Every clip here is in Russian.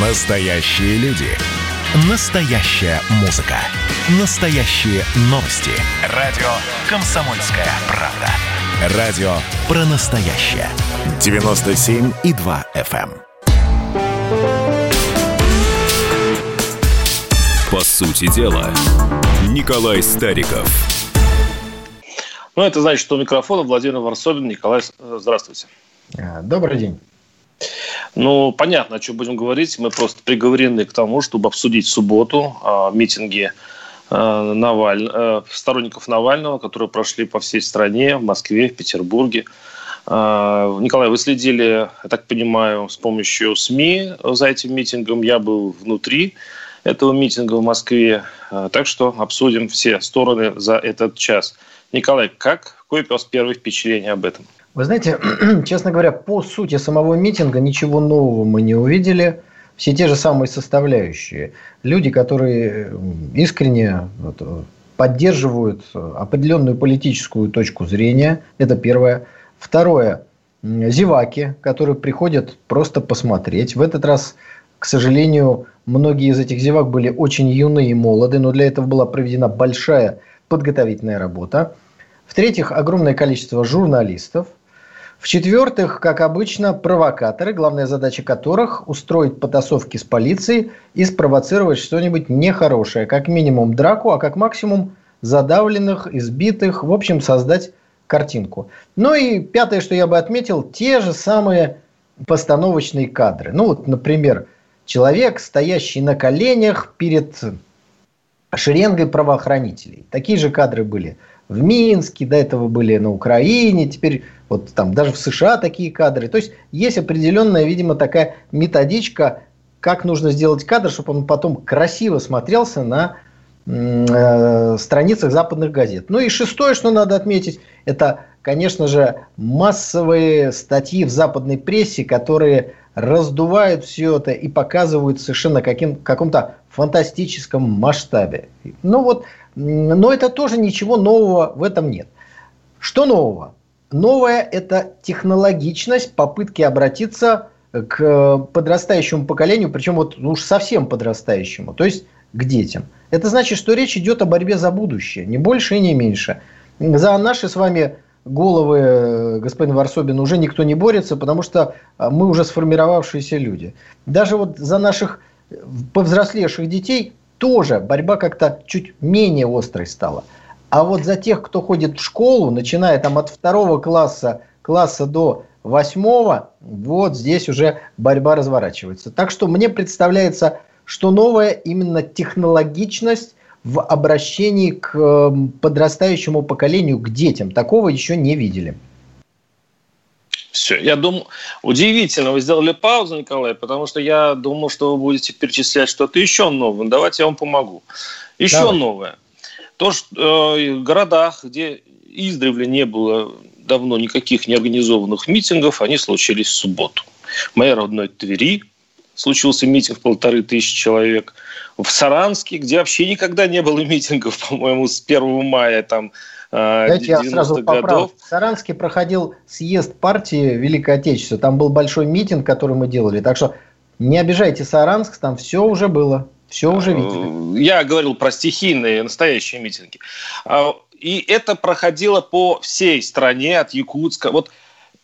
Настоящие люди. Настоящая музыка. Настоящие новости. Радио «Комсомольская правда». Радио про настоящее. 97,2 FM. эм. По сути дела, Николай Стариков. Ну, это значит, что у микрофона Владимир Варсобин. Николай, э, здравствуйте. Добрый день. Ну, понятно, о чем будем говорить. Мы просто приговорены к тому, чтобы обсудить в субботу а, митинги а, Наваль... а, сторонников Навального, которые прошли по всей стране, в Москве, в Петербурге. А, Николай, вы следили, я так понимаю, с помощью СМИ за этим митингом. Я был внутри этого митинга в Москве. А, Так что обсудим все стороны за этот час. Николай, как, какое у вас первое впечатление об этом? Вы знаете, честно говоря, по сути самого митинга ничего нового мы не увидели. Все те же самые составляющие. Люди, которые искренне вот, э, поддерживают определенную политическую точку зрения. Это первое. Второе. Зеваки, которые приходят просто посмотреть. В этот раз, к сожалению, многие из этих зевак были очень юны и молоды, но для этого была проведена большая подготовительная работа. В-третьих, огромное количество журналистов. В-четвертых, как обычно, провокаторы, главная задача которых устроить потасовки с полицией и спровоцировать что-нибудь нехорошее. Как минимум драку, а как максимум задавленных, избитых, в общем, создать картинку. Ну и пятое, что я бы отметил, те же самые постановочные кадры. Ну вот, например, человек, стоящий на коленях перед шеренгой правоохранителей. Такие же кадры были в Минске, до этого были на Украине, теперь вот там даже в США такие кадры. То есть есть определенная, видимо, такая методичка, как нужно сделать кадр, чтобы он потом красиво смотрелся на э, страницах западных газет. Ну и шестое, что надо отметить, это, конечно же, массовые статьи в западной прессе, которые раздувают все это и показывают совершенно каким, каком-то фантастическом масштабе. Ну вот, но это тоже ничего нового в этом нет. Что нового? Новое – это технологичность попытки обратиться к подрастающему поколению, причем вот уж совсем подрастающему, то есть к детям. Это значит, что речь идет о борьбе за будущее, не больше и не меньше. За наши с вами головы, э, господин Варсобин, уже никто не борется, потому что э, мы уже сформировавшиеся люди. Даже вот за наших э, повзрослевших детей тоже борьба как-то чуть менее острой стала. А вот за тех, кто ходит в школу, начиная там от второго класса, класса до восьмого, вот здесь уже борьба разворачивается. Так что мне представляется, что новая именно технологичность в обращении к э, подрастающему поколению, к детям. Такого еще не видели. Все, я думаю, удивительно, вы сделали паузу, Николай, потому что я думал, что вы будете перечислять что-то еще новое. Давайте я вам помогу. Еще Давай. новое. То, что э, в городах, где издревле не было давно никаких неорганизованных митингов, они случились в субботу. В моей родной Твери случился митинг полторы тысячи человек. В Саранске, где вообще никогда не было митингов, по-моему, с 1 мая там э, Давайте я 90-х сразу годов. поправлю. В Саранске проходил съезд партии Великое Отечество. Там был большой митинг, который мы делали. Так что не обижайте Саранск, там все уже было. Все уже видели. Э, Я говорил про стихийные, настоящие митинги. А, И это проходило по всей стране, от Якутска. Вот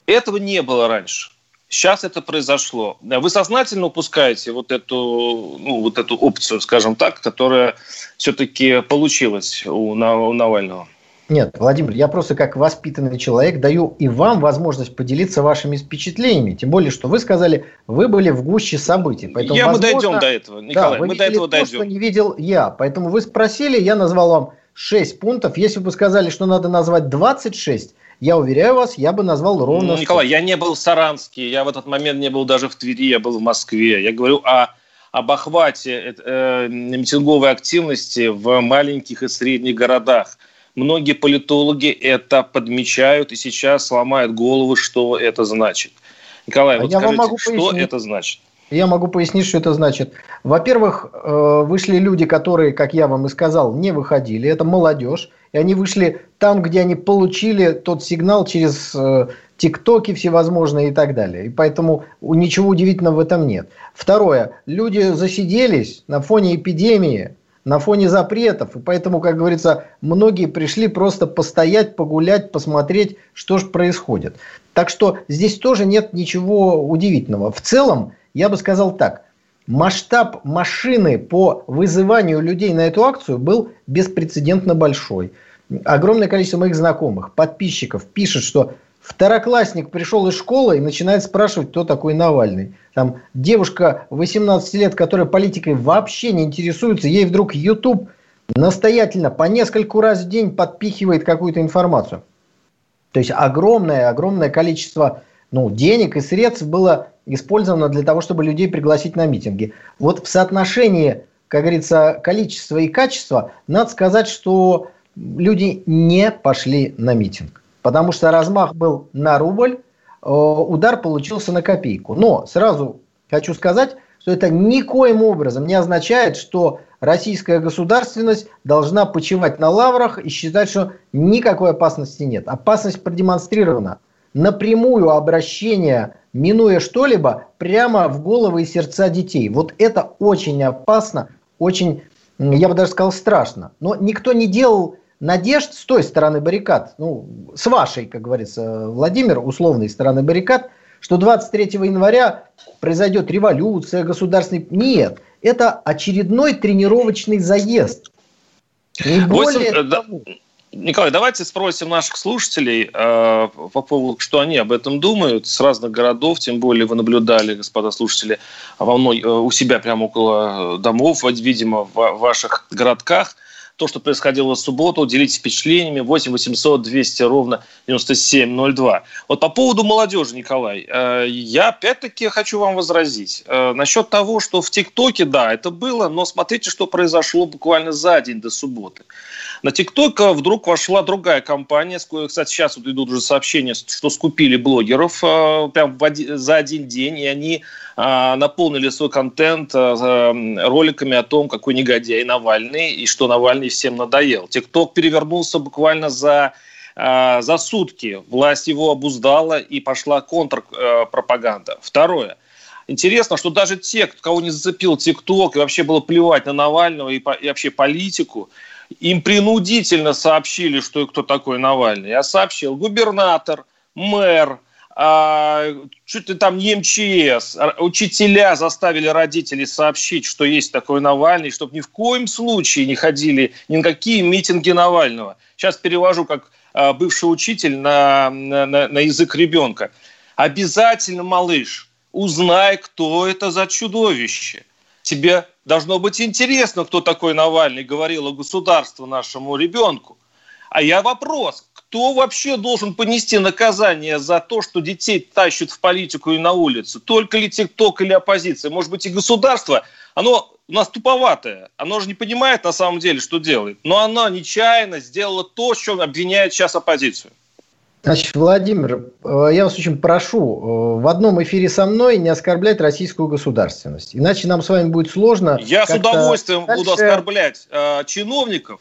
этого не было раньше. Сейчас это произошло. Вы сознательно упускаете вот эту, ну, вот эту опцию, скажем так, которая все-таки получилась у Навального. Нет, Владимир, я просто как воспитанный человек даю и вам возможность поделиться вашими впечатлениями. Тем более, что вы сказали, вы были в гуще событий. Поэтому, Я, мы возможно, дойдем до этого, Да, Николай, вы мы до этого то, дойдем. что не видел я. Поэтому вы спросили, я назвал вам 6 пунктов. Если бы вы сказали, что надо назвать 26, я уверяю вас, я бы назвал ровно Ну, 100. Николай, я не был в Саранске, я в этот момент не был даже в Твери, я был в Москве. Я говорю о, об охвате э, митинговой активности в маленьких и средних городах. Многие политологи это подмечают и сейчас ломают голову, что это значит. Николай, А вот я скажите, могу что пояснить. это значит? Я могу пояснить, что это значит. Во-первых, э, вышли люди, которые, как я вам и сказал, не выходили. Это молодежь. И они вышли там, где они получили тот сигнал через э, тиктоки всевозможные и так далее. И поэтому ничего удивительного в этом нет. Второе. Люди засиделись на фоне эпидемии, на фоне запретов. И поэтому, как говорится, многие пришли просто постоять, погулять, посмотреть, что же происходит. Так что здесь тоже нет ничего удивительного. В целом, я бы сказал так. Масштаб машины по вызыванию людей на эту акцию был беспрецедентно большой. Огромное количество моих знакомых, подписчиков пишет, что второклассник пришел из школы и начинает спрашивать, кто такой Навальный. Там девушка 18 лет, которая политикой вообще не интересуется, ей вдруг YouTube настоятельно по нескольку раз в день подпихивает какую-то информацию. То есть огромное, огромное количество ну, денег и средств было использовано для того, чтобы людей пригласить на митинги. Вот в соотношении, как говорится, количества и качества, надо сказать, что люди не пошли на митинг. Потому что размах был на рубль, э, удар получился на копейку. Но сразу хочу сказать, что это никоим образом не означает, что российская государственность должна почивать на лаврах и считать, что никакой опасности нет. Опасность продемонстрирована. Напрямую обращение, минуя что-либо, прямо в головы и сердца детей. Вот это очень опасно, очень, я бы даже сказал, страшно. Но никто не делал надежд с той стороны баррикад, ну, с вашей, как говорится, Владимир, условной стороны баррикад, что 23 января произойдет революция государственной. Нет, это очередной тренировочный заезд. Не более 8, того. Николай, давайте спросим наших слушателей э, по поводу, что они об этом думают с разных городов, тем более вы наблюдали, господа слушатели, во мной, э, у себя прямо около домов, видимо, в ваших городках то, что происходило в субботу. Делитесь впечатлениями. 8 800 200 ровно 9702. Вот по поводу молодежи, Николай, э, я опять-таки хочу вам возразить. Э, насчет того, что в ТикТоке, да, это было, но смотрите, что произошло буквально за день до субботы. На ТикТок вдруг вошла другая компания. Кстати, сейчас вот идут уже сообщения, что скупили блогеров э, прям за один день, и они а, наполнили свой контент а, роликами о том, какой негодяй Навальный и что Навальный всем надоел. ТикТок перевернулся буквально за а, за сутки. Власть его обуздала и пошла контрпропаганда. Второе. Интересно, что даже те, кого не зацепил ТикТок и вообще было плевать на Навального и, и вообще политику, им принудительно сообщили, что кто такой Навальный. Я сообщил губернатор, мэр, а, чуть ли там не МЧС, учителя заставили родителей сообщить, что есть такой Навальный, чтобы ни в коем случае не ходили ни на какие митинги Навального. Сейчас перевожу как а, бывший учитель на, на, на язык ребенка. Обязательно, малыш, узнай, кто это за чудовище. Тебе должно быть интересно, кто такой Навальный, говорила государство нашему ребенку. А я вопрос, кто вообще должен понести наказание за то, что детей тащат в политику и на улицу? Только ли ТикТок или оппозиция? Может быть, и государство, оно у нас туповатое, оно же не понимает на самом деле, что делает, но оно нечаянно сделало то, что обвиняет сейчас оппозицию. Значит, Владимир, э, я вас очень прошу э, в одном эфире со мной не оскорблять российскую государственность. Иначе нам с вами будет сложно. Я с удовольствием дальше... буду оскорблять э, чиновников,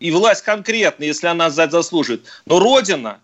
и власть конкретно, если она заслужит. Но Родина,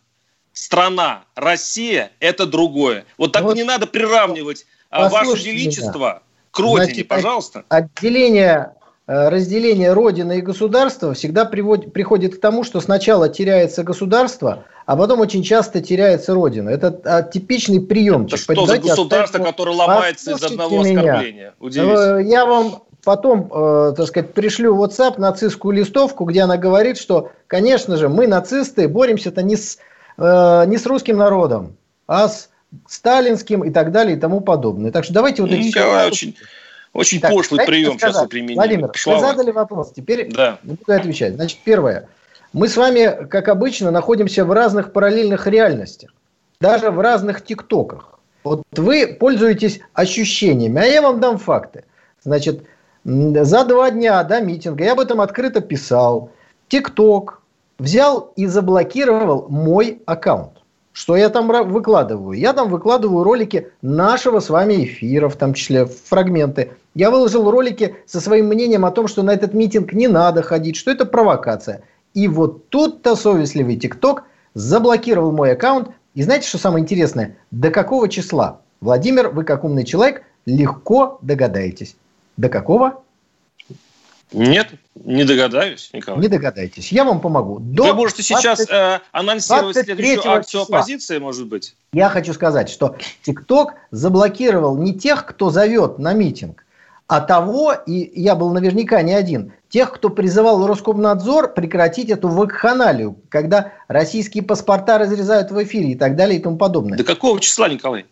страна, Россия – это другое. Вот так вот, не надо приравнивать а, Ваше Величество меня. к Родине, Значит, пожалуйста. Отделение э, разделение Родины и государства всегда приводит, приходит к тому, что сначала теряется государство, а потом очень часто теряется Родина. Это типичный приемчик. Это что за государство, которое ломается из одного оскорбления? Меня. Э, я вам потом, э, так сказать, пришлю в WhatsApp нацистскую листовку, где она говорит, что, конечно же, мы, нацисты, боремся-то не с, э, не с русским народом, а с сталинским и так далее и тому подобное. Так что давайте вот эти... Николай, очень, очень так, пошлый прием сказать, сейчас применим. Владимир, Шлава. вы задали вопрос, теперь да. буду отвечать. Значит, первое. Мы с вами, как обычно, находимся в разных параллельных реальностях, даже в разных тиктоках. Вот вы пользуетесь ощущениями, а я вам дам факты. Значит, за два дня до митинга, я об этом открыто писал, ТикТок взял и заблокировал мой аккаунт. Что я там выкладываю? Я там выкладываю ролики нашего с вами эфира, в том числе фрагменты. Я выложил ролики со своим мнением о том, что на этот митинг не надо ходить, что это провокация. И вот тут-то совестливый ТикТок заблокировал мой аккаунт И знаете, что самое интересное? До какого числа? Владимир, вы как умный человек, легко догадаетесь. До какого? Нет, не догадаюсь, Николай. Не догадаетесь. Я вам помогу. До Вы можете 20... сейчас э, анонсировать следующую акцию числа. оппозиции, может быть? Я хочу сказать, что ТикТок заблокировал не тех, кто зовет на митинг, а того, и я был наверняка не один, тех, кто призывал Роскомнадзор прекратить эту вакханалию, когда российские паспорта разрезают в эфире и так далее и тому подобное. До какого числа, Николай?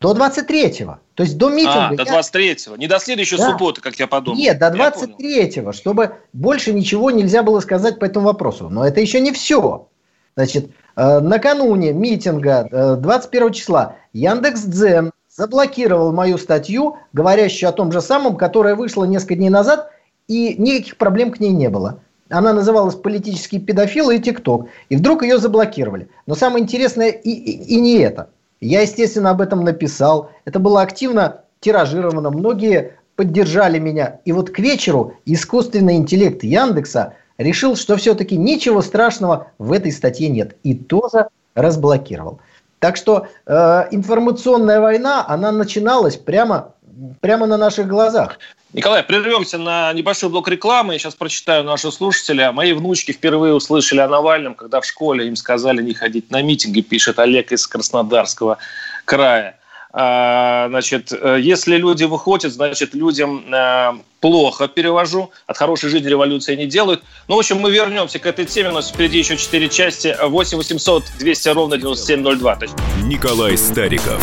До 23-го. То есть до митинга. А, до 23-го. Не до следующей да. субботы, как я подумал. Нет, до 23-го, чтобы больше ничего нельзя было сказать по этому вопросу. Но это еще не все. Значит, э, накануне митинга 21 э, числа Яндекс.Дзен заблокировал мою статью, говорящую о том же самом, которая вышла несколько дней назад, и никаких проблем к ней не было. Она называлась «Политические педофилы» и «ТикТок». И вдруг ее заблокировали. Но самое интересное и, и, и не это. Я, естественно, об этом написал. Это было активно тиражировано. Многие поддержали меня. И вот к вечеру искусственный интеллект Яндекса решил, что все-таки ничего страшного в этой статье нет. И тоже разблокировал. Так что э, информационная война, она начиналась прямо, прямо на наших глазах. Николай, прервемся на небольшой блок рекламы. Я сейчас прочитаю наши слушателя. Мои внучки впервые услышали о Навальном, когда в школе им сказали не ходить на митинги, пишет Олег из Краснодарского края. А, значит, э, если люди выходят, значит, людям э, плохо перевожу. От хорошей жизни революции не делают. Ну, в общем, мы вернемся к этой теме. У нас впереди еще четыре части. 8 800 200 ровно 9702. Николай Стариков.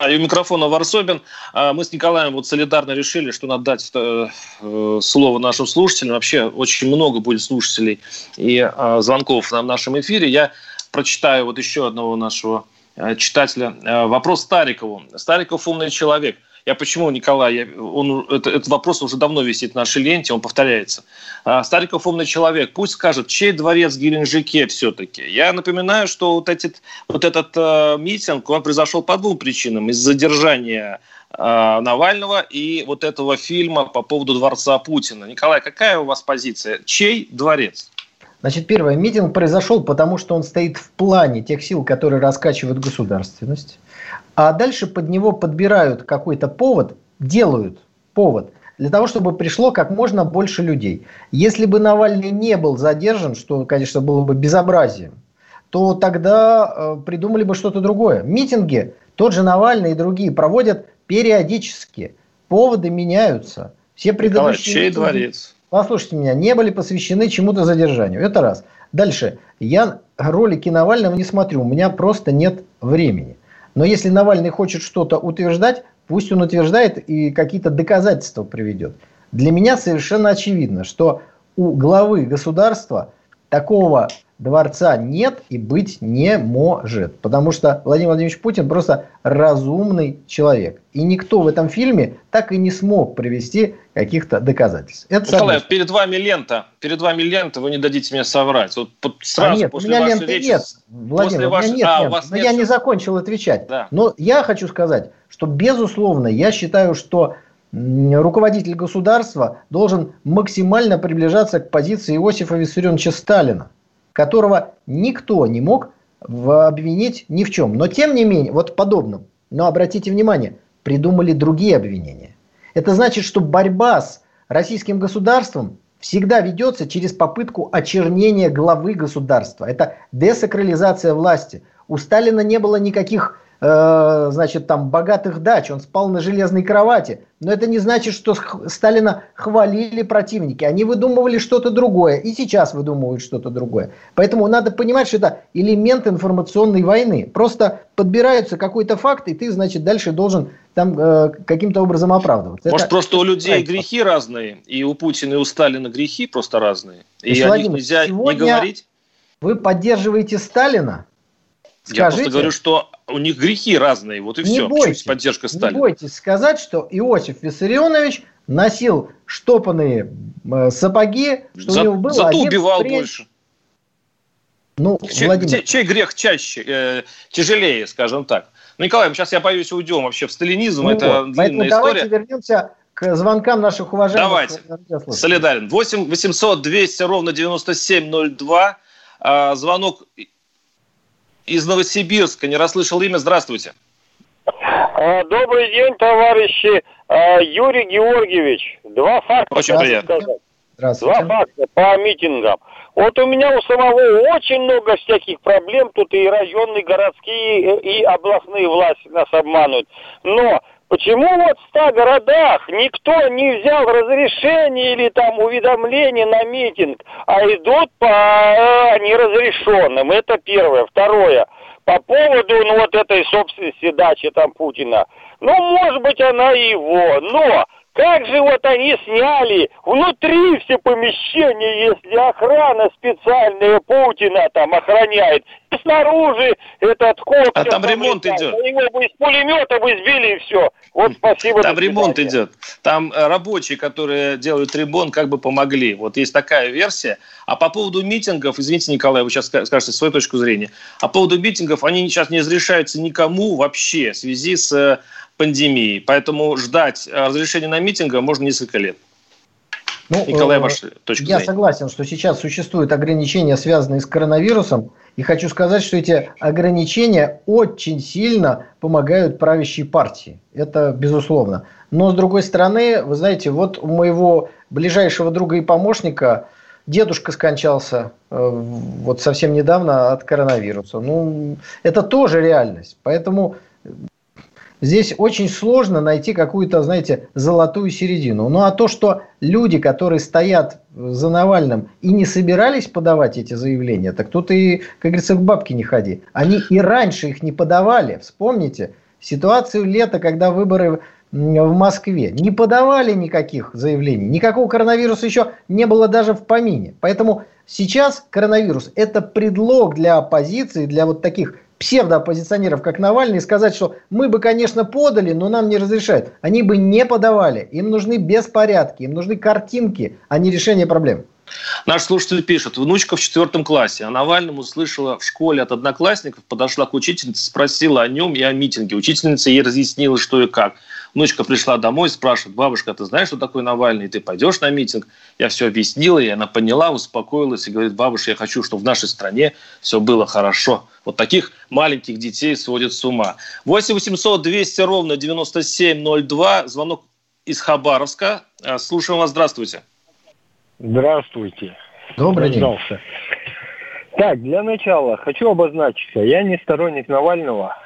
и у микрофона Варсобин. А, мы с Николаем вот солидарно решили, что надо дать э, э, слово нашим слушателям. Вообще очень много будет слушателей и а, звонков в нашем эфире. Я прочитаю вот еще одного нашего э, читателя. Вопрос Старикову. Стариков умный человек – я почему, Николай, я, он, это, этот вопрос уже давно висит в нашей ленте, он повторяется. А, Стариков умный человек, пусть скажет, чей дворец в Геленджике все-таки. Я напоминаю, что вот, этот вот этот э, митинг, он произошел по двум причинам. Из задержания э, Навального и вот этого фильма по поводу дворца Путина. Николай, какая у вас позиция? Чей дворец? Значит, первое, митинг произошел, потому что он стоит в плане тех сил, которые раскачивают государственность а дальше под него подбирают какой-то повод, делают повод для того, чтобы пришло как можно больше людей. Если бы Навальный не был задержан, что, конечно, было бы безобразием, то тогда э, придумали бы что-то другое. Митинги тот же Навальный и другие проводят периодически. Поводы меняются. Все предыдущие чей дворец? Послушайте меня, не были посвящены чему-то задержанию. Это раз. Дальше. Я ролики Навального не смотрю. У меня просто нет времени. Но если Навальный хочет что-то утверждать, пусть он утверждает и какие-то доказательства приведет. Для меня совершенно очевидно, что у главы государства такого дворца нет и быть не может. Потому что Владимир Владимирович Путин просто разумный человек. И никто в этом фильме так и не смог привести каких-то доказательств. Это Николай, перед вами лента. Перед вами лента, вы не дадите мне соврать. Вот сразу а нет, после у меня ленты речи, нет. Владимир, после у меня нет, а, нет. У вас Но нет я не закончил отвечать. Да. Но я хочу сказать, что безусловно, я считаю, что руководитель государства должен максимально приближаться к позиции Иосифа Виссарионовича Сталина которого никто не мог обвинить ни в чем. Но тем не менее, вот подобным, но обратите внимание, придумали другие обвинения. Это значит, что борьба с российским государством всегда ведется через попытку очернения главы государства. Это десакрализация власти. У Сталина не было никаких э, значит, там, богатых дач, он спал на железной кровати. Но это не значит, что Сталина хвалили противники. Они выдумывали что-то другое. И сейчас выдумывают что-то другое. Поэтому надо понимать, что это элемент информационной войны. Просто подбирается какой-то факт, и ты, значит, дальше должен там э, каким-то образом оправдываться. Может, это... просто у людей грехи разные, и у Путина, и у Сталина грехи просто разные. И о них нельзя не говорить. Вы поддерживаете Сталина? Скажите, Я просто говорю, что у них грехи разные, вот и не все. Бойтесь, поддержка Сталина. Не бойтесь сказать, что Иосиф Виссарионович носил штопанные э, сапоги, что За, у него было Зато убивал впредь... больше. Ну, чей, Владимир... чей грех чаще, э, тяжелее, скажем так? Ну, Николай, сейчас я боюсь уйдем вообще в сталинизм, ну, это вот. длинная давайте история. давайте вернемся к звонкам наших уважаемых. Давайте, солидарен. 8 800 200 ровно 9702. А, звонок из Новосибирска. Не расслышал имя. Здравствуйте. А, добрый день, товарищи. А, Юрий Георгиевич. Два факта. Очень приятно. Здравствуйте. Два факта по митингам. Вот у меня у самого очень много всяких проблем. Тут и районные, городские, и областные власти нас обманывают. Но Почему вот в ста городах никто не взял разрешение или там уведомление на митинг, а идут по э, неразрешенным? Это первое. Второе. По поводу ну, вот этой собственности дачи там Путина. Ну, может быть, она его, но как же вот они сняли внутри все помещения, если охрана специальная Путина там охраняет, и снаружи этот кот... А там ремонт идет. Его бы из пулемета бы сбили и все. Вот спасибо. Там ремонт идет. Там э, рабочие, которые делают ремонт, как бы помогли. Вот есть такая версия. А по поводу митингов, извините, Николай, вы сейчас скажете свою точку зрения. А по поводу митингов, они сейчас не разрешаются никому вообще в связи с э, пандемии. Поэтому ждать разрешения на митинга можно несколько лет. Ну, Николай, э, ваша точка Я зрения. согласен, что сейчас существуют ограничения, связанные с коронавирусом. И хочу сказать, что эти ограничения очень сильно помогают правящей партии. Это безусловно. Но с другой стороны, вы знаете, вот у моего ближайшего друга и помощника дедушка скончался э, вот совсем недавно от коронавируса. Ну, это тоже реальность. Поэтому здесь очень сложно найти какую-то, знаете, золотую середину. Ну а то, что люди, которые стоят за Навальным и не собирались подавать эти заявления, так тут и, как говорится, к бабке не ходи. Они и раньше их не подавали. Вспомните ситуацию лета, когда выборы в Москве. Не подавали никаких заявлений. Никакого коронавируса еще не было даже в помине. Поэтому сейчас коронавирус – это предлог для оппозиции, для вот таких псевдооппозиционеров, как Навальный, сказать, что мы бы, конечно, подали, но нам не разрешают. Они бы не подавали. Им нужны беспорядки, им нужны картинки, а не решение проблем. Наш слушатель пишет, внучка в четвертом классе. А Навальному услышала в школе от одноклассников, подошла к учительнице, спросила о нем и о митинге. Учительница ей разъяснила, что и как. Внучка пришла домой, спрашивает, бабушка, ты знаешь, что такое Навальный? Ты пойдешь на митинг? Я все объяснила, и она поняла, успокоилась и говорит, бабушка, я хочу, чтобы в нашей стране все было хорошо. Вот таких маленьких детей сводят с ума. 8 800 200 ровно 9702. Звонок из Хабаровска. А, слушаем вас. Здравствуйте. Здравствуйте. Добрый день. Так, для начала хочу обозначиться. Я не сторонник Навального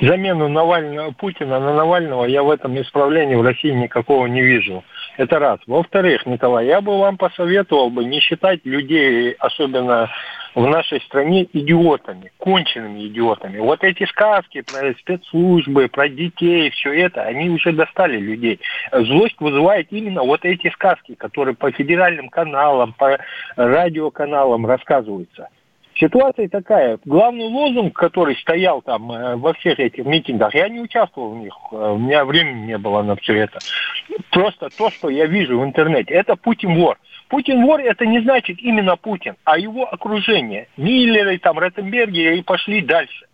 замену Навального, Путина на Навального я в этом исправлении в России никакого не вижу. Это раз. Во-вторых, Николай, я бы вам посоветовал бы не считать людей, особенно в нашей стране, идиотами, конченными идиотами. Вот эти сказки про спецслужбы, про детей, все это, они уже достали людей. Злость вызывает именно вот эти сказки, которые по федеральным каналам, по радиоканалам рассказываются. Ситуация такая. Главный лозунг, который стоял там э, во всех этих митингах, я не участвовал в них, э, у меня времени не было на все это. Просто то, что я вижу в интернете, это Путин вор. Путин вор это не значит именно Путин, а его окружение. Миллеры, там, Ротенберги и пошли дальше.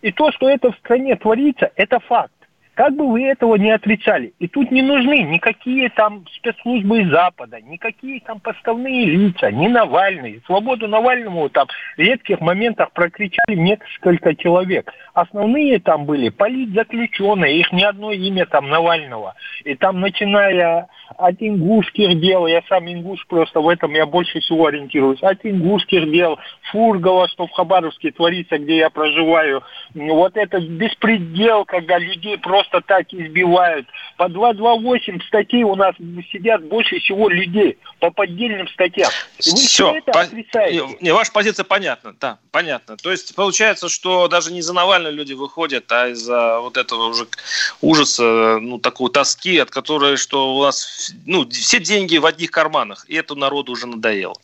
И то, что это в стране творится, это факт. Как бы вы этого не отрицали. И тут не нужны никакие там спецслужбы из Запада, никакие там поставные лица, ни Навальный. Свободу Навальному там в редких моментах прокричали несколько человек. Основные там были политзаключенные, их ни одно имя там Навального. И там начиная от ингушских дел, я сам ингуш просто в этом я больше всего ориентируюсь, от ингушских дел, Фургова, что в Хабаровске творится, где я проживаю, вот это беспредел, когда людей просто так избивают. По 228 статей у нас сидят больше всего людей по поддельным статьям. Вы все, это по... отрицаете? Не, ваша позиция понятна, да, понятно. То есть получается, что даже не за Навального люди выходят, а из-за вот этого уже ужаса, ну, такой тоски, от которой, что у нас, ну, все деньги в одних карманах, и это народу уже надоело.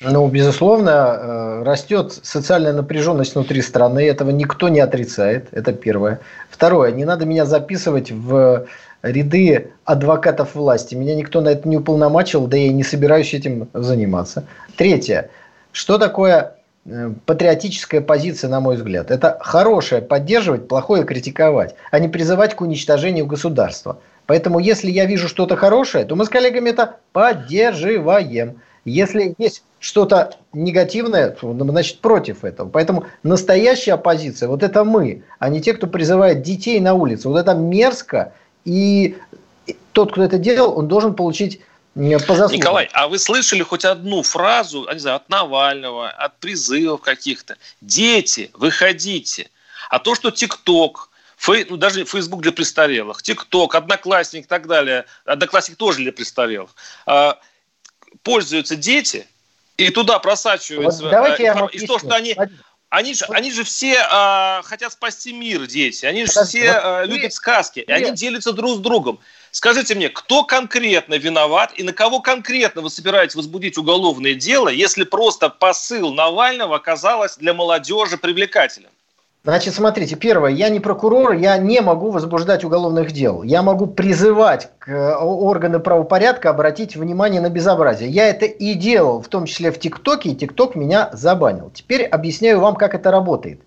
Ну, безусловно, э, растет социальная напряженность внутри страны, этого никто не отрицает, это первое. Второе, не надо меня записывать в ряды адвокатов власти. Меня никто на это не уполномочил, да я и не собираюсь этим заниматься. Третье. Что такое э, патриотическая позиция, на мой взгляд? Это хорошее поддерживать, плохое критиковать, а не призывать к уничтожению государства. Поэтому, если я вижу что-то хорошее, то мы с коллегами это поддерживаем. Если есть что-то негативное, то, значит, против этого. Поэтому настоящая оппозиция, вот это мы, а не те, кто призывает детей на улицу. Вот это мерзко, и тот, кто это делал, он должен получить по. Николай, а вы слышали хоть одну фразу, не знаю, от Навального, от призывов каких-то? Дети, выходите. А то, что ТикТок, Фей, ну, даже Facebook для престарелых, ТикТок, Одноклассник и так далее, Одноклассник тоже для престарелых, а, пользуются дети, и туда просачиваются... Вот давайте я вам и то, что они... Они же, они же все э, хотят спасти мир, дети. Они же все э, любят сказки. И они делятся друг с другом. Скажите мне, кто конкретно виноват и на кого конкретно вы собираетесь возбудить уголовное дело, если просто посыл Навального оказалось для молодежи привлекательным? Значит, смотрите, первое, я не прокурор, я не могу возбуждать уголовных дел. Я могу призывать к э, органы правопорядка обратить внимание на безобразие. Я это и делал, в том числе в ТикТоке, и ТикТок меня забанил. Теперь объясняю вам, как это работает.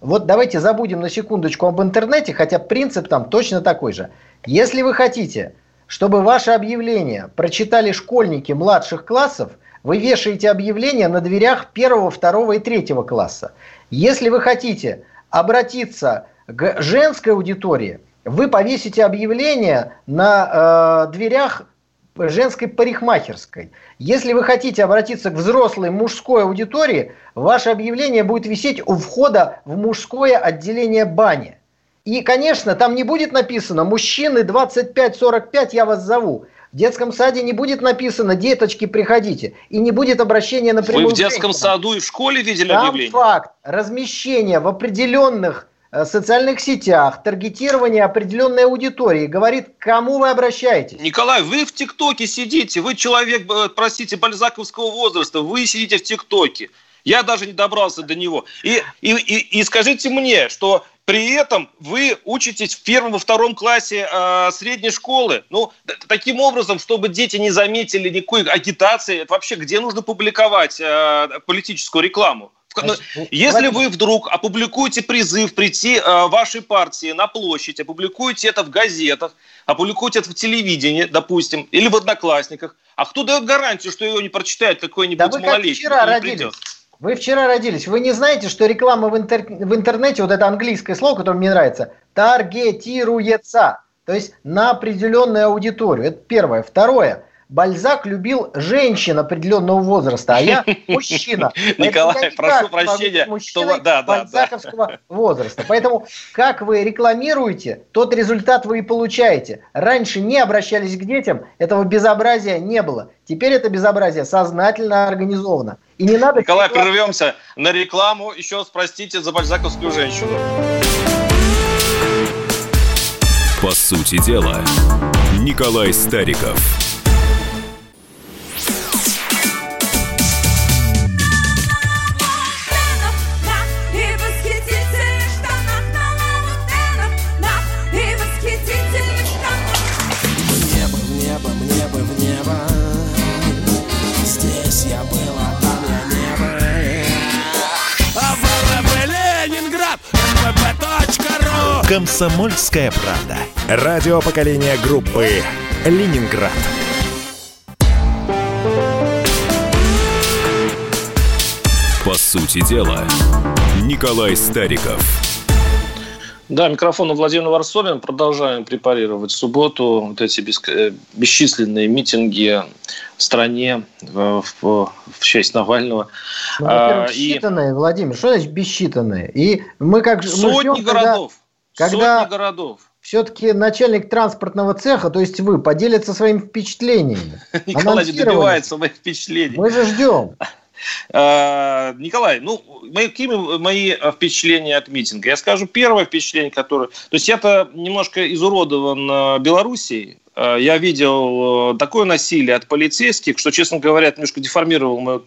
Вот давайте забудем на секундочку об интернете, хотя принцип там точно такой же. Если вы хотите, чтобы ваше объявление прочитали школьники младших классов, вы вешаете объявление на дверях первого, второго и третьего класса. Если вы хотите, обратиться к женской аудитории, вы повесите объявление на э, дверях женской парикмахерской. Если вы хотите обратиться к взрослой мужской аудитории, ваше объявление будет висеть у входа в мужское отделение бани. И, конечно, там не будет написано «Мужчины 25-45, я вас зову». В детском саде не будет написано «Деточки, приходите». И не будет обращения напрямую Вы в детском саду и в школе видели Там объявление? факт размещения в определенных э, социальных сетях, таргетирование определенной аудитории, говорит, к кому вы обращаетесь. Николай, вы в ТикТоке сидите, вы человек, э, простите, бальзаковского возраста, вы сидите в ТикТоке. Я даже не добрался до него. И, и, и, и скажите мне, что при этом вы учитесь в первом, во втором классе э, средней школы. Ну, таким образом, чтобы дети не заметили никакой агитации, это вообще где нужно публиковать э, политическую рекламу? Ну, если вы вдруг опубликуете призыв прийти э, вашей партии на площадь, опубликуете это в газетах, опубликуете это в телевидении, допустим, или в Одноклассниках, а кто дает гарантию, что его не прочитает какой-нибудь да малолетний? вчера родились. Придет? Вы вчера родились. Вы не знаете, что реклама в, интер... в интернете, вот это английское слово, которое мне нравится, таргетируется. То есть на определенную аудиторию. Это первое. Второе. Бальзак любил женщин определенного возраста, а я мужчина. Николай, прошу прощения. Что... Да, да, бальзаковского возраста. Поэтому, как вы рекламируете, тот результат вы и получаете. Раньше не обращались к детям, этого безобразия не было. Теперь это безобразие сознательно организовано. И не надо... Николай, прервемся на рекламу. Еще раз простите за бальзаковскую женщину. По сути дела, Николай Стариков. «Комсомольская правда». Радио поколения группы «Ленинград». По сути дела, Николай Стариков. Да, микрофон у Владимира Варсолина. Продолжаем препарировать в субботу вот эти э, бесчисленные митинги в стране в, в, в честь Навального. Ну, а, считанные, и... Владимир, что значит бесчитанные? И мы как Сотни мы ждем, городов. Когда, когда сотни городов. Все-таки начальник транспортного цеха, то есть вы, поделится своими впечатлениями. Николай не добивается моих впечатлений. Мы же ждем. А, Николай, ну, какие мои впечатления от митинга? Я скажу первое впечатление, которое... То есть я-то немножко изуродован э, Белоруссией. Я видел такое насилие от полицейских, что, честно говоря, немножко деформировал мою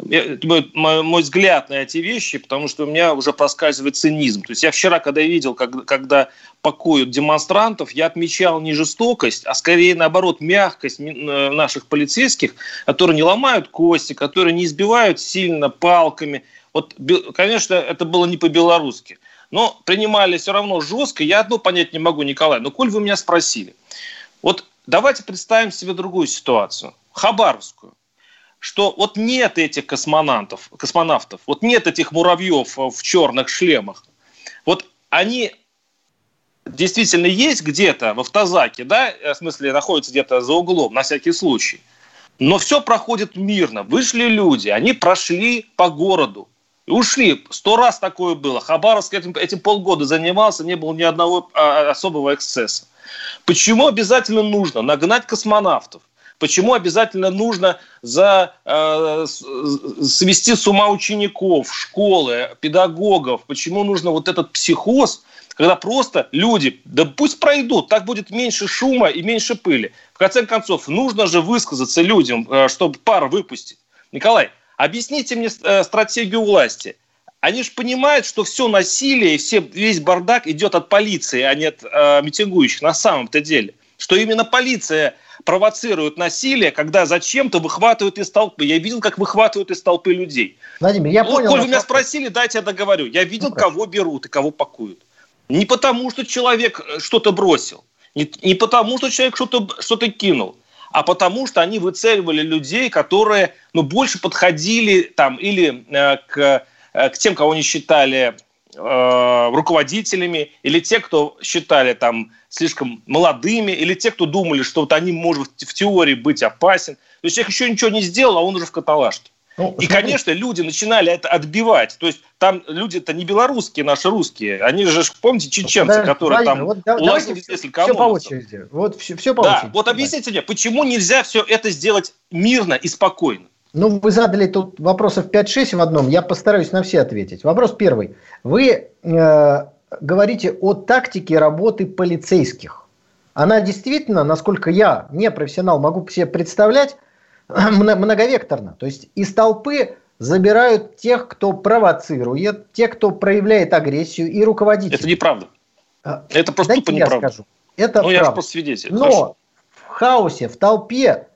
мой, взгляд на эти вещи, потому что у меня уже проскальзывает цинизм. То есть я вчера, когда видел, как, когда пакуют демонстрантов, я отмечал не жестокость, а скорее наоборот мягкость э, наших полицейских, которые не ломают кости, которые не избивают сильно палками. Вот, конечно, это было не по-белорусски. Но принимали все равно жестко. Я одно понять не могу, Николай. Но коль вы меня спросили, вот давайте представим себе другую ситуацию. Хабаровскую что вот нет этих космонавтов, космонавтов, вот нет этих муравьев в черных шлемах. Вот они действительно есть где-то в автозаке, да, в смысле находятся где-то за углом, на всякий случай. Но все проходит мирно. Вышли люди, они прошли по городу и ушли. Сто раз такое было. Хабаровск этим, этим полгода занимался, не было ни одного а, особого эксцесса. Почему обязательно нужно нагнать космонавтов? Почему обязательно нужно за, э, свести с ума учеников, школы, педагогов? Почему нужно вот этот психоз, когда просто люди, да пусть пройдут, так будет меньше шума и меньше пыли. В конце концов, нужно же высказаться людям, э, чтобы пар выпустить. Николай, объясните мне э, стратегию власти. Они же понимают, что все насилие все, весь бардак идет от полиции, а не от э, митингующих на самом-то деле. Что именно полиция провоцируют насилие, когда зачем-то выхватывают из толпы. Я видел, как выхватывают из толпы людей. Владимир, я ну, понял. Коль вы меня спросили, дайте я договорю. Я видел, ну, кого берут и кого пакуют. Не потому, что человек э, что-то бросил, не, не потому, что человек что-то что кинул, а потому, что они выцеливали людей, которые ну, больше подходили там или э, к, э, к тем, кого они считали э, руководителями, или те, кто считали там слишком молодыми, или те, кто думали, что вот они могут в теории быть опасен. То есть человек еще ничего не сделал, а он уже в каталажке. Ну, и, конечно, люди начинали это отбивать. То есть там люди-то не белорусские, наши русские. Они же, помните, чеченцы, да, которые там вот, да, улазили все, все по очереди. Вот все, все по да, очереди. Вот объясните мне, почему нельзя все это сделать мирно и спокойно? Ну, вы задали тут вопросов 5-6 в одном. Я постараюсь на все ответить. Вопрос первый. Вы э, говорите о тактике работы полицейских. Она действительно, насколько я, не профессионал, могу себе представлять, многовекторна. То есть из толпы забирают тех, кто провоцирует, тех, кто проявляет агрессию и руководителей. Это неправда. А, Это просто тупо неправда. Скажу. Это ну, правда. я же просто свидетель. Но Хорошо. в хаосе, в толпе,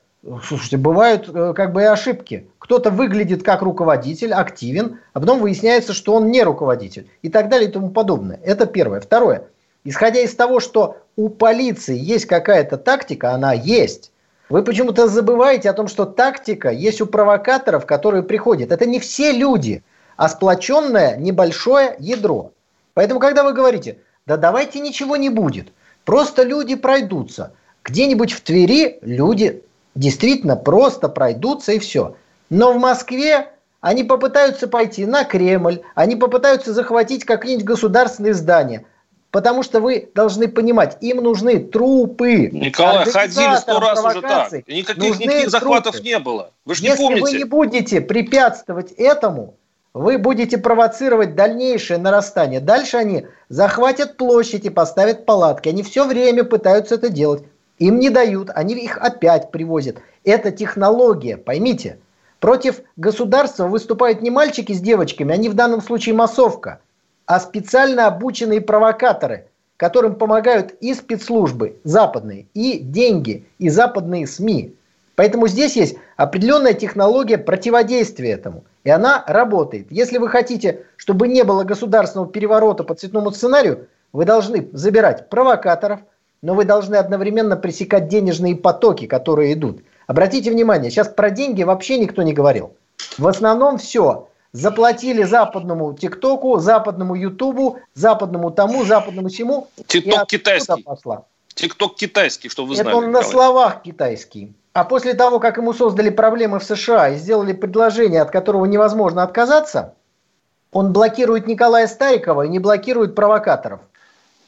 слушайте, бывают э, как бы и ошибки. Кто-то выглядит как руководитель, активен, а потом выясняется, что он не руководитель и так далее и тому подобное. Это первое. Второе. Исходя из того, что у полиции есть какая-то тактика, она есть. Вы почему-то забываете о том, что тактика есть у провокаторов, которые приходят. Это не все люди, а сплоченное небольшое ядро. Поэтому, когда вы говорите, да давайте ничего не будет, просто люди пройдутся. Где-нибудь в Твери люди действительно просто пройдутся и все. Но в Москве они попытаются пойти на Кремль, они попытаются захватить какие-нибудь государственные здания – Потому что вы должны понимать, им нужны трупы. Николай, ходили сто раз уже так. Никаких, никаких захватов трупы. не было. Вы же не Если помните. вы не будете препятствовать этому, вы будете провоцировать дальнейшее нарастание. Дальше они захватят площадь и поставят палатки. Они все время пытаются это делать. Им не дают, они их опять привозят. Это технология, поймите. Против государства выступают не мальчики с девочками, они в данном случае массовка – а специально обученные провокаторы, которым помогают и спецслужбы западные, и деньги, и западные СМИ. Поэтому здесь есть определенная технология противодействия этому. И она работает. Если вы хотите, чтобы не было государственного переворота по цветному сценарию, вы должны забирать провокаторов, но вы должны одновременно пресекать денежные потоки, которые идут. Обратите внимание, сейчас про деньги вообще никто не говорил. В основном все заплатили западному ТикТоку, западному Ютубу, западному тому, западному всему. ТикТок китайский. Пошла. ТикТок китайский, что вы Это знали. он на словах китайский. А после того, как ему создали проблемы в США и сделали предложение, от которого невозможно отказаться, он блокирует Николая Старикова и не блокирует провокаторов.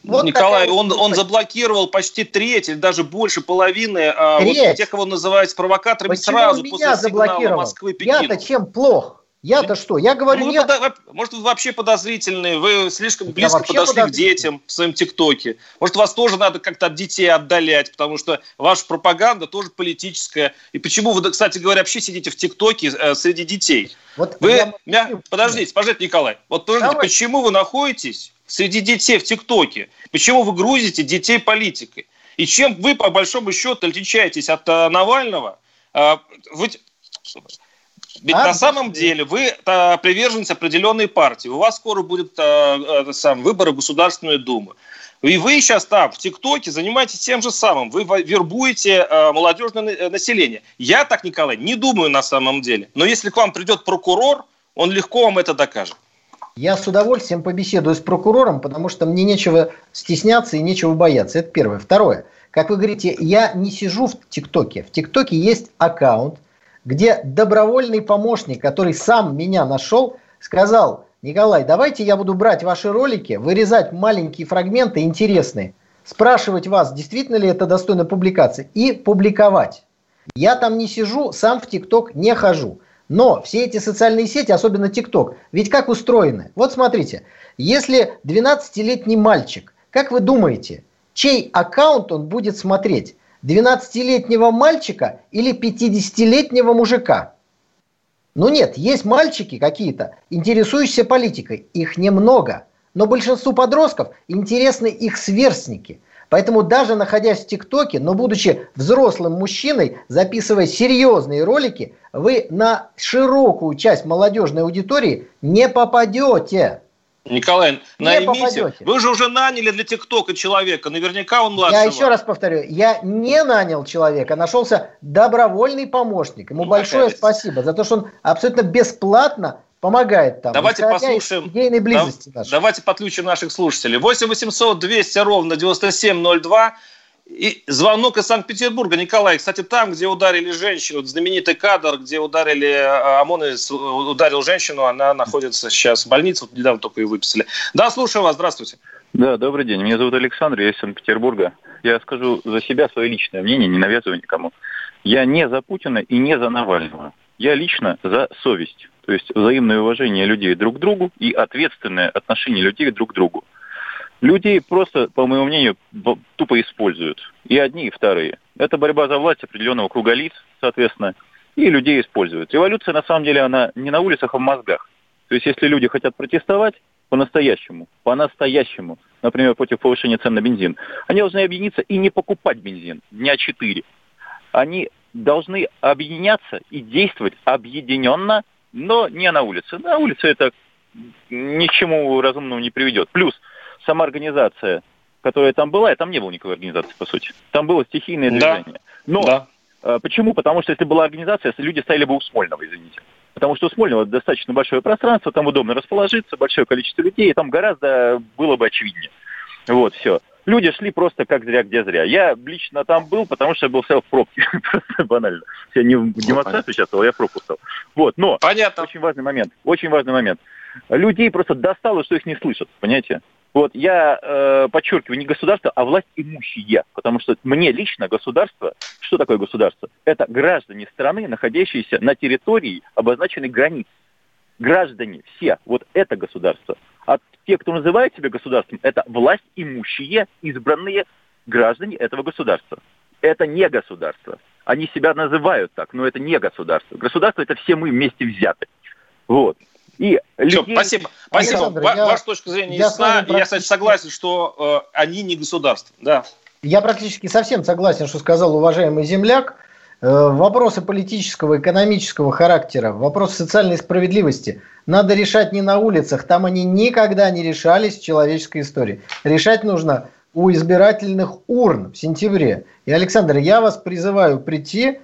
Вот Николай, он, он заблокировал почти треть или даже больше половины а, вот тех, кого называют провокаторами Почему сразу он после меня заблокировал? Москвы Пекин. Я-то чем плох? Я-то что? Я говорю, ну, нет. Под... Может, вы вообще подозрительные, вы слишком близко подошли к детям в своем ТикТоке. Может, вас тоже надо как-то от детей отдалять, потому что ваша пропаганда тоже политическая. И почему вы, кстати говоря, вообще сидите в ТикТоке э, среди детей? Вот вы, я... Меня... Подождите, подождите, Николай. Вот подождите, Давай. почему вы находитесь среди детей в ТикТоке? Почему вы грузите детей политикой? И чем вы, по большому счету, отличаетесь от э, Навального? Э, вы ведь а, на самом деле вы а, приверженец определенной партии. У вас скоро будут а, а, сам, выборы в Государственную Думу. И вы сейчас там, в ТикТоке, занимаетесь тем же самым. Вы вербуете а, молодежное население. Я так, Николай, не думаю на самом деле. Но если к вам придет прокурор, он легко вам это докажет. Я с удовольствием побеседую с прокурором, потому что мне нечего стесняться и нечего бояться. Это первое. Второе. Как вы говорите, я не сижу в ТикТоке. В ТикТоке есть аккаунт, где добровольный помощник, который сам меня нашел, сказал, Николай, давайте я буду брать ваши ролики, вырезать маленькие фрагменты интересные, спрашивать вас, действительно ли это достойно публикации, и публиковать. Я там не сижу, сам в ТикТок не хожу. Но все эти социальные сети, особенно ТикТок, ведь как устроены? Вот смотрите, если 12-летний мальчик, как вы думаете, чей аккаунт он будет смотреть? 12-летнего мальчика или 50-летнего мужика. Ну нет, есть мальчики какие-то, интересующиеся политикой. Их немного. Но большинству подростков интересны их сверстники. Поэтому даже находясь в ТикТоке, но будучи взрослым мужчиной, записывая серьезные ролики, вы на широкую часть молодежной аудитории не попадете. Николай, наймите. Вы же уже наняли для ТикТока человека. Наверняка он младший. Я еще раз повторю. Я не нанял человека. Нашелся добровольный помощник. Ему ну, большое спасибо за то, что он абсолютно бесплатно помогает там. Давайте послушаем. Идейной близости да, давайте подключим наших слушателей. 8 800 200 ровно 9702. И звонок из Санкт-Петербурга. Николай, кстати, там, где ударили женщину, знаменитый кадр, где ударили э, ОМОН, ударил женщину, она находится сейчас в больнице, вот недавно только ее выписали. Да, слушаю вас, здравствуйте. Да, добрый день. Меня зовут Александр, я из Санкт-Петербурга. Я скажу за себя свое личное мнение, не навязываю никому. Я не за Путина и не за Навального. Я лично за совесть, то есть взаимное уважение людей друг к другу и ответственное отношение людей друг к другу. Людей просто, по моему мнению, тупо используют. И одни, и вторые. Это борьба за власть определенного круга лиц, соответственно, и людей используют. Революция, на самом деле, она не на улицах, а в мозгах. То есть, если люди хотят протестовать по-настоящему, по-настоящему, например, против повышения цен на бензин, они должны объединиться и не покупать бензин дня четыре. Они должны объединяться и действовать объединенно, но не на улице. На улице это ни к чему разумному не приведет. Плюс – сама организация, которая там была, и там не было никакой организации, по сути. Там было стихийное движение. Да. Но да. Э, почему? Потому что если была организация, люди стояли бы у Смольного, извините. Потому что у Смольного достаточно большое пространство, там удобно расположиться, большое количество людей, и там гораздо было бы очевиднее. Вот, все. Люди шли просто как зря, где зря. Я лично там был, потому что я был в пробке. просто банально. Я не в демонстрацию участвовал, я в пробку стал. Вот, но Понятно. очень важный момент. Очень важный момент. Людей просто достало, что их не слышат, понимаете? Вот я э, подчеркиваю, не государство, а власть имущие. Потому что мне лично государство, что такое государство? Это граждане страны, находящиеся на территории обозначенной границ. Граждане все, вот это государство. А те, кто называет себя государством, это власть имущие, избранные граждане этого государства. Это не государство. Они себя называют так, но это не государство. Государство это все мы вместе взяты. Вот. И людей... Все, спасибо. Спасибо. Александр, я, Ваша точка зрения я ясна. И я, кстати, согласен, что э, они не государство. Да. Я практически совсем согласен, что сказал уважаемый земляк. Э, вопросы политического, экономического характера, вопросы социальной справедливости надо решать не на улицах. Там они никогда не решались в человеческой истории. Решать нужно у избирательных урн в сентябре. И, Александр, я вас призываю прийти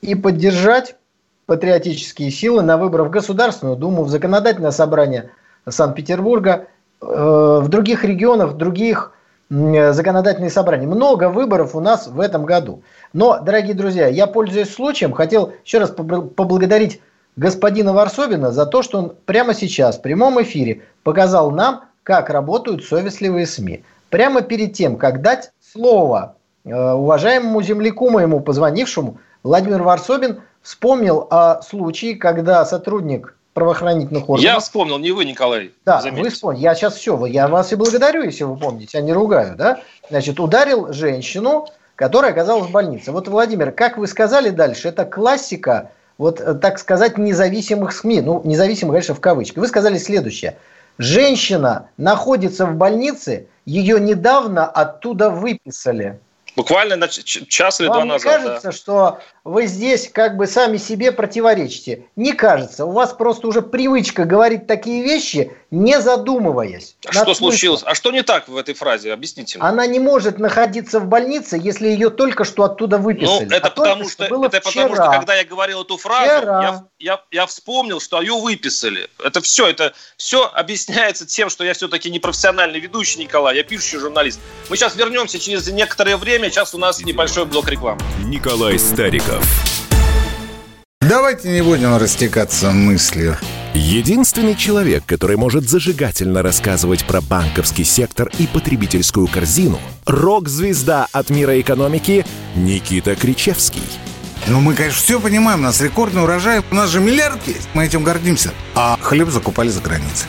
и поддержать патриотические силы на выборах в Государственную Думу, в Законодательное собрание Санкт-Петербурга, э, в других регионах, в других законодательные собрания. Много выборов у нас в этом году. Но, дорогие друзья, я, пользуясь случаем, хотел еще раз поблагодарить господина Варсобина за то, что он прямо сейчас в прямом эфире показал нам, как работают совестливые СМИ. Прямо перед тем, как дать слово э, уважаемому земляку моему, позвонившему, Владимир Варсобин вспомнил о случае, когда сотрудник правоохранительных органов... Я вспомнил, не вы, Николай. Да, заметьте. вы вспомнили. Я сейчас все, я вас и благодарю, если вы помните, я не ругаю, да? Значит, ударил женщину, которая оказалась в больнице. Вот, Владимир, как вы сказали дальше, это классика, вот, э, так сказать, независимых СМИ. Ну, независимых, конечно, в кавычках. Вы сказали следующее. Женщина находится в больнице, ее недавно оттуда выписали. Буквально на час или Вам два не назад. кажется, да. что вы здесь как бы сами себе противоречите? Не кажется. У вас просто уже привычка говорить такие вещи, не задумываясь. А что случилось? А что не так в этой фразе? Объясните мне. Она не может находиться в больнице, если ее только что оттуда выписали. Ну, это, а потому, что, было это вчера. потому что, когда я говорил эту фразу, я, я, я вспомнил, что ее выписали. Это все, это все объясняется тем, что я все-таки не профессиональный ведущий, Николай, я пишущий журналист. Мы сейчас вернемся через некоторое время, сейчас у нас небольшой блок рекламы. Николай Стариков. Давайте не будем растекаться мыслью. Единственный человек, который может зажигательно рассказывать про банковский сектор и потребительскую корзину – рок-звезда от мира экономики Никита Кричевский. Ну, мы, конечно, все понимаем, у нас рекордный урожай, у нас же миллиард есть, мы этим гордимся. А хлеб закупали за границей.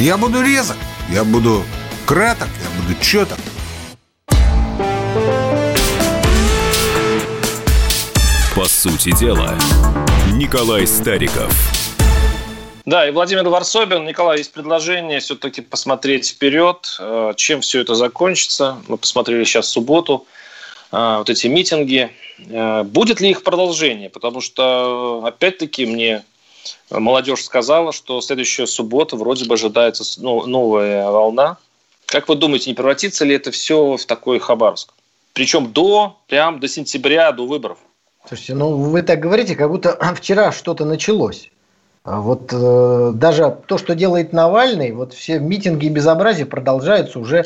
Я буду резок, я буду краток, я буду четок. По сути дела, Николай Стариков. Да, и Владимир Варсобин. Николай, есть предложение все-таки посмотреть вперед, э, чем все это закончится. Мы посмотрели сейчас субботу, э, вот эти митинги. Э, будет ли их продолжение? Потому что, опять-таки, мне молодежь сказала, что следующая суббота вроде бы ожидается ну, новая волна. Как вы думаете, не превратится ли это все в такой Хабаровск? Причем до, прям до сентября, до выборов. Слушайте, ну вы так говорите, как будто вчера что-то началось. А вот э, даже то, что делает Навальный, вот все митинги и безобразия продолжаются уже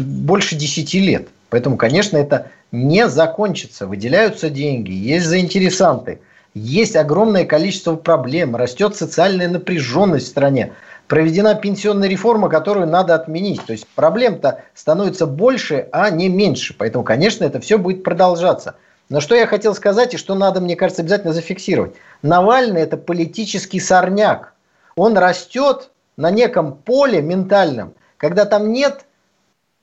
больше 10 лет. Поэтому, конечно, это не закончится. Выделяются деньги, есть заинтересанты, есть огромное количество проблем, растет социальная напряженность в стране. Проведена пенсионная реформа, которую надо отменить. То есть проблем-то становится больше, а не меньше. Поэтому, конечно, это все будет продолжаться. Но что я хотел сказать и что надо, мне кажется, обязательно зафиксировать. Навальный – это политический сорняк. Он растет на неком поле ментальном, когда там нет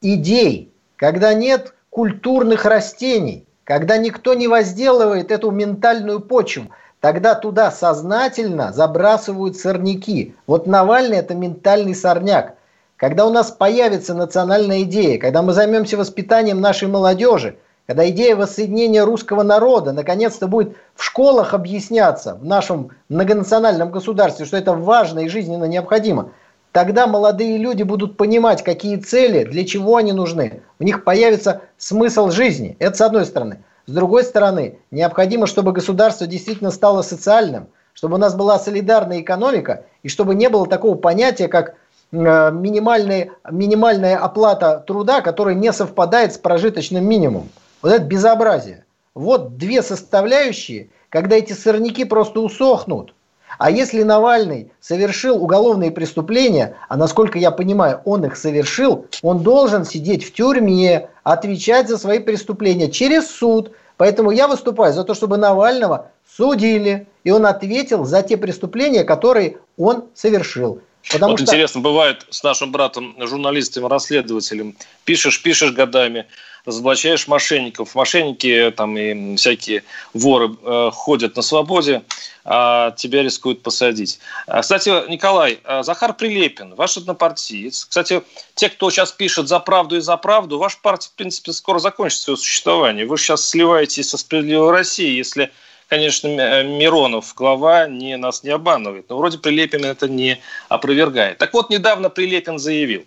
идей, когда нет культурных растений, когда никто не возделывает эту ментальную почву, тогда туда сознательно забрасывают сорняки. Вот Навальный – это ментальный сорняк. Когда у нас появится национальная идея, когда мы займемся воспитанием нашей молодежи – когда идея воссоединения русского народа наконец-то будет в школах объясняться в нашем многонациональном государстве, что это важно и жизненно необходимо, тогда молодые люди будут понимать, какие цели, для чего они нужны. У них появится смысл жизни. Это с одной стороны. С другой стороны, необходимо, чтобы государство действительно стало социальным, чтобы у нас была солидарная экономика, и чтобы не было такого понятия, как э, минимальная, минимальная оплата труда, которая не совпадает с прожиточным минимумом. Вот это безобразие. Вот две составляющие, когда эти сорняки просто усохнут. А если Навальный совершил уголовные преступления, а насколько я понимаю, он их совершил, он должен сидеть в тюрьме, отвечать за свои преступления через суд. Поэтому я выступаю за то, чтобы Навального судили, и он ответил за те преступления, которые он совершил. Потому вот что... интересно, бывает с нашим братом, журналистом, расследователем, пишешь, пишешь годами, разоблачаешь мошенников. Мошенники там и всякие воры э, ходят на свободе, а тебя рискуют посадить. А, кстати, Николай, а, Захар Прилепин, ваш однопартиец. Кстати, те, кто сейчас пишет «За правду» и «За правду», ваша партия, в принципе, скоро закончит свое существование. Вы сейчас сливаетесь со «Справедливой Россией», если конечно, э, Миронов, глава, не, нас не обманывает. Но вроде Прилепин это не опровергает. Так вот, недавно Прилепин заявил,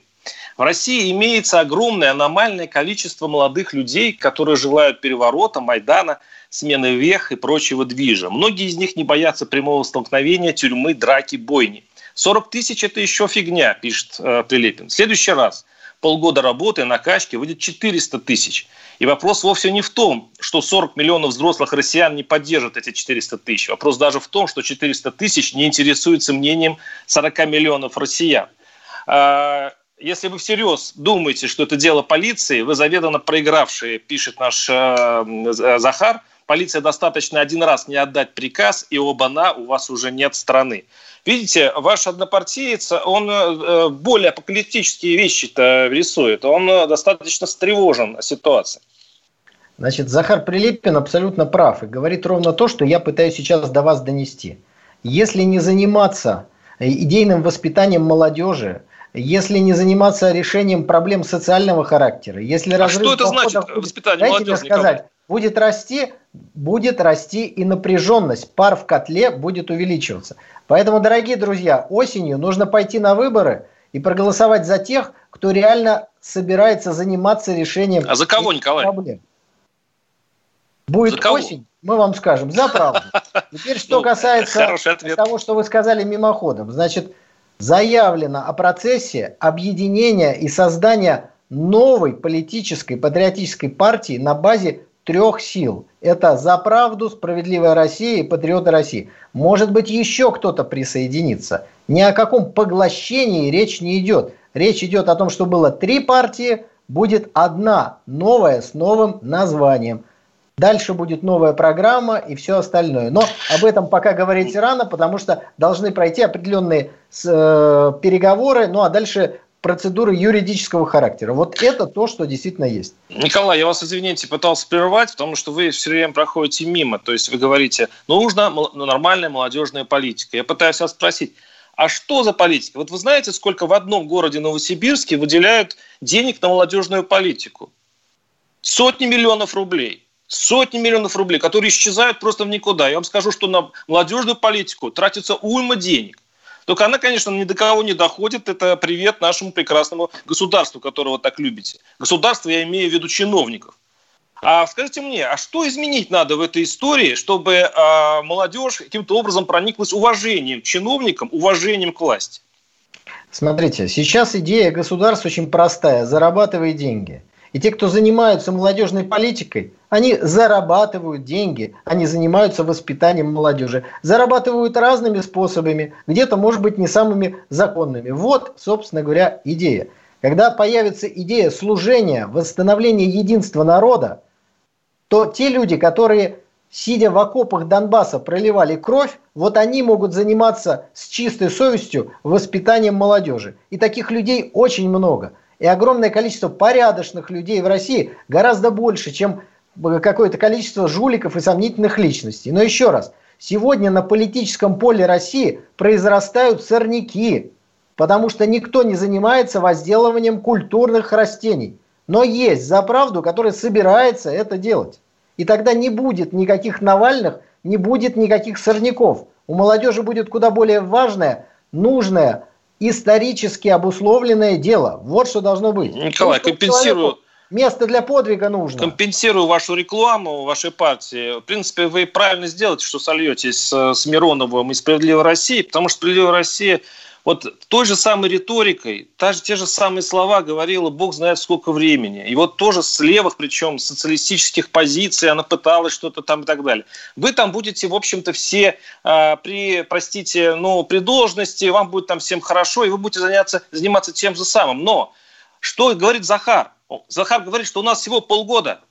в России имеется огромное аномальное количество молодых людей, которые желают переворота, Майдана, смены вех и прочего движа. Многие из них не боятся прямого столкновения, тюрьмы, драки, бойни. 40 тысяч – это еще фигня, пишет э, Прилепин. В следующий раз полгода работы, накачки выйдет 400 тысяч. И вопрос вовсе не в том, что 40 миллионов взрослых россиян не поддержат эти 400 тысяч. Вопрос даже в том, что 400 тысяч не интересуются мнением 40 миллионов россиян. А, если вы всерьез думаете, что это дело полиции, вы заведомо проигравшие, пишет наш э, Захар. Полиция достаточно один раз не отдать приказ, и оба-на, у вас уже нет страны. Видите, ваш однопартиец, он э, более апокалиптические вещи-то рисует. Он э, достаточно встревожен ситуацией. Значит, Захар Прилепин абсолютно прав и говорит ровно то, что я пытаюсь сейчас до вас донести. Если не заниматься э, идейным воспитанием молодежи, если не заниматься решением проблем социального характера, если а что это значит воспитание молодежи? сказать, будет расти, будет расти и напряженность, пар в котле будет увеличиваться. Поэтому, дорогие друзья, осенью нужно пойти на выборы и проголосовать за тех, кто реально собирается заниматься решением А за кого, Николай? проблем. Будет осень, мы вам скажем, за правду. Теперь, что ну, касается того, что вы сказали мимоходом. Значит, заявлено о процессе объединения и создания новой политической патриотической партии на базе трех сил. Это «За правду», «Справедливая Россия» и «Патриоты России». Может быть, еще кто-то присоединится. Ни о каком поглощении речь не идет. Речь идет о том, что было три партии, будет одна новая с новым названием. Дальше будет новая программа и все остальное. Но об этом пока говорить рано, потому что должны пройти определенные э, переговоры. Ну а дальше процедуры юридического характера. Вот это то, что действительно есть. Николай, я вас, извините, пытался прервать, потому что вы все время проходите мимо. То есть вы говорите, ну, нужна нормальная молодежная политика. Я пытаюсь вас спросить, а что за политика? Вот вы знаете, сколько в одном городе Новосибирске выделяют денег на молодежную политику? Сотни миллионов рублей. Сотни миллионов рублей, которые исчезают просто в никуда. Я вам скажу, что на молодежную политику тратится уйма денег. Только она, конечно, ни до кого не доходит. Это привет нашему прекрасному государству, которого так любите. Государство я имею в виду чиновников. А скажите мне, а что изменить надо в этой истории, чтобы э, молодежь каким-то образом прониклась уважением к чиновникам, уважением к власти? Смотрите, сейчас идея государства очень простая. Зарабатывай деньги – и те, кто занимаются молодежной политикой, они зарабатывают деньги, они занимаются воспитанием молодежи. Зарабатывают разными способами, где-то, может быть, не самыми законными. Вот, собственно говоря, идея. Когда появится идея служения, восстановления единства народа, то те люди, которые, сидя в окопах Донбасса, проливали кровь, вот они могут заниматься с чистой совестью воспитанием молодежи. И таких людей очень много – и огромное количество порядочных людей в России гораздо больше, чем какое-то количество жуликов и сомнительных личностей. Но еще раз, сегодня на политическом поле России произрастают сорняки, потому что никто не занимается возделыванием культурных растений. Но есть за правду, который собирается это делать. И тогда не будет никаких Навальных, не будет никаких сорняков. У молодежи будет куда более важное, нужное, исторически обусловленное дело. Вот что должно быть. Николай, компенсирую... Место для подвига нужно. Компенсирую вашу рекламу вашей партии. В принципе, вы правильно сделаете, что сольетесь с, с Мироновым и «Справедливой Россией», потому что «Справедливая Россия» вот той же самой риторикой, та же, те же самые слова говорила Бог знает сколько времени. И вот тоже с левых, причем социалистических позиций, она пыталась что-то там и так далее. Вы там будете, в общем-то, все э, при, простите, ну, при должности, вам будет там всем хорошо, и вы будете заняться, заниматься тем же самым. Но что говорит Захар? Захар говорит, что у нас всего полгода.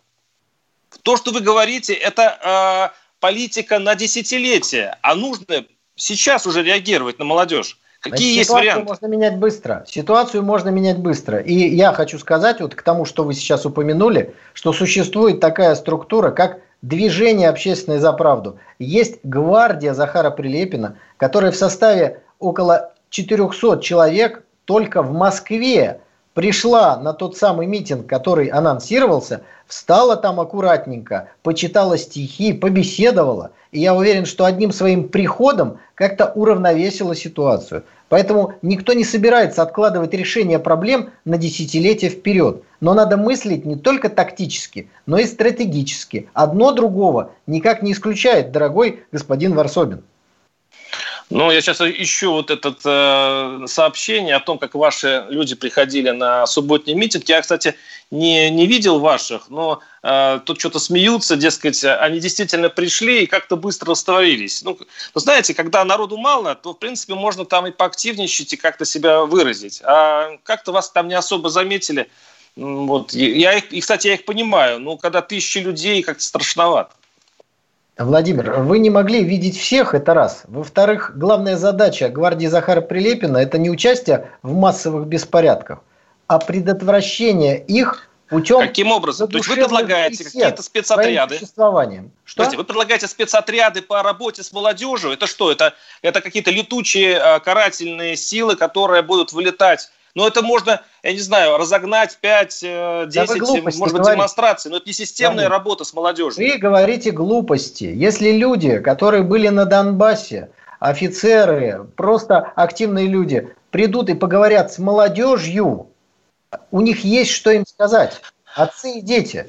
То, что вы говорите, это э, политика на десятилетие, а нужно сейчас уже реагировать на молодежь. Какие Значит, есть варианты? можно менять быстро. Ситуацию можно менять быстро. И я хочу сказать вот к тому, что вы сейчас упомянули, что существует такая структура, как движение общественное за правду. Есть гвардия Захара Прилепина, которая в составе около 400 человек только в Москве пришла на тот самый митинг, который анонсировался, встала там аккуратненько, почитала стихи, побеседовала. И я уверен, что одним своим приходом как-то уравновесила ситуацию. Поэтому никто не собирается откладывать решение проблем на десятилетия вперед. Но надо мыслить не только тактически, но и стратегически. Одно другого никак не исключает, дорогой господин Варсобин. Ну, я сейчас ищу вот это э, сообщение о том, как ваши люди приходили на субботний митинг. Я, кстати, не, не видел ваших, но э, тут что-то смеются, дескать, они действительно пришли и как-то быстро растворились. Ну, вы знаете, когда народу мало, то, в принципе, можно там и поактивничать, и как-то себя выразить. А как-то вас там не особо заметили. Вот. Я их, и, кстати, я их понимаю, но когда тысячи людей, как-то страшновато. Владимир, вы не могли видеть всех, это раз. Во-вторых, главная задача гвардии Захара Прилепина – это не участие в массовых беспорядках, а предотвращение их путем Каким образом? То есть вы предлагаете какие-то спецотряды? Что? Подождите, вы предлагаете спецотряды по работе с молодежью? Это что? Это, это какие-то летучие а, карательные силы, которые будут вылетать но это можно, я не знаю, разогнать 5-10, э, да может быть, говорите. демонстраций. Но это не системная Владимир, работа с молодежью. Вы говорите глупости. Если люди, которые были на Донбассе, офицеры, просто активные люди, придут и поговорят с молодежью, у них есть что им сказать. Отцы и дети.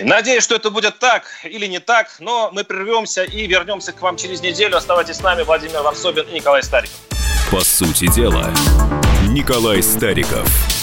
Надеюсь, что это будет так или не так, но мы прервемся и вернемся к вам через неделю. Оставайтесь с нами, Владимир Варсобин и Николай Стариков. По сути дела, Николай Стариков.